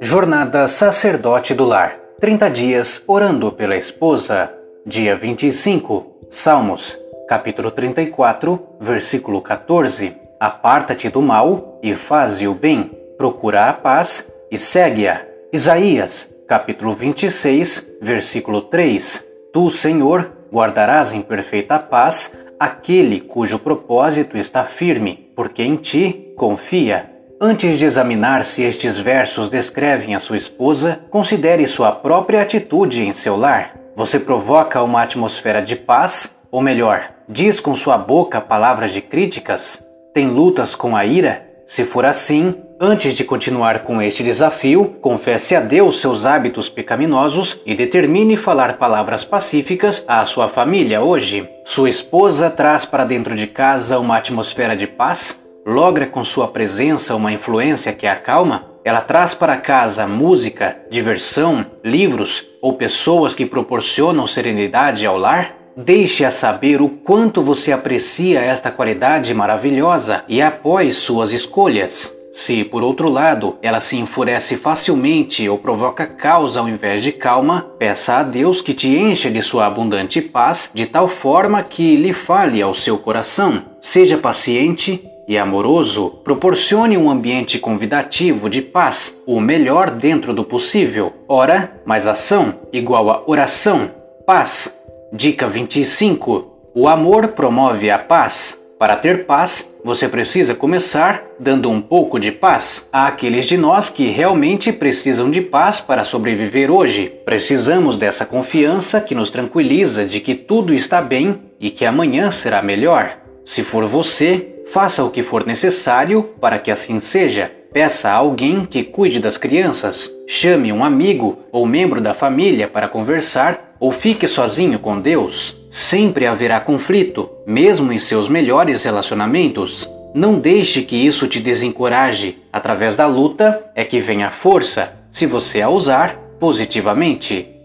Jornada Sacerdote do Lar 30 dias orando pela esposa. Dia 25. Salmos, capítulo 34, versículo 14. Aparta-te do mal e faze o bem. Procura a paz e segue-a. Isaías, capítulo 26, versículo 3. Tu, Senhor, guardarás em perfeita paz aquele cujo propósito está firme, porque em ti confia. Antes de examinar se estes versos descrevem a sua esposa, considere sua própria atitude em seu lar. Você provoca uma atmosfera de paz? Ou melhor, diz com sua boca palavras de críticas? Tem lutas com a ira? Se for assim, antes de continuar com este desafio, confesse a Deus seus hábitos pecaminosos e determine falar palavras pacíficas à sua família hoje. Sua esposa traz para dentro de casa uma atmosfera de paz? logra com sua presença uma influência que a acalma, ela traz para casa música, diversão, livros ou pessoas que proporcionam serenidade ao lar? Deixe-a saber o quanto você aprecia esta qualidade maravilhosa e apoie suas escolhas. Se, por outro lado, ela se enfurece facilmente ou provoca causa ao invés de calma, peça a Deus que te encha de sua abundante paz de tal forma que lhe fale ao seu coração. Seja paciente e amoroso, proporcione um ambiente convidativo de paz, o melhor dentro do possível. Ora mais ação igual a oração. Paz. Dica 25. O amor promove a paz. Para ter paz, você precisa começar dando um pouco de paz. Há aqueles de nós que realmente precisam de paz para sobreviver hoje. Precisamos dessa confiança que nos tranquiliza de que tudo está bem e que amanhã será melhor. Se for você, Faça o que for necessário para que assim seja. Peça a alguém que cuide das crianças. Chame um amigo ou membro da família para conversar ou fique sozinho com Deus. Sempre haverá conflito, mesmo em seus melhores relacionamentos. Não deixe que isso te desencoraje. Através da luta é que vem a força, se você a usar positivamente.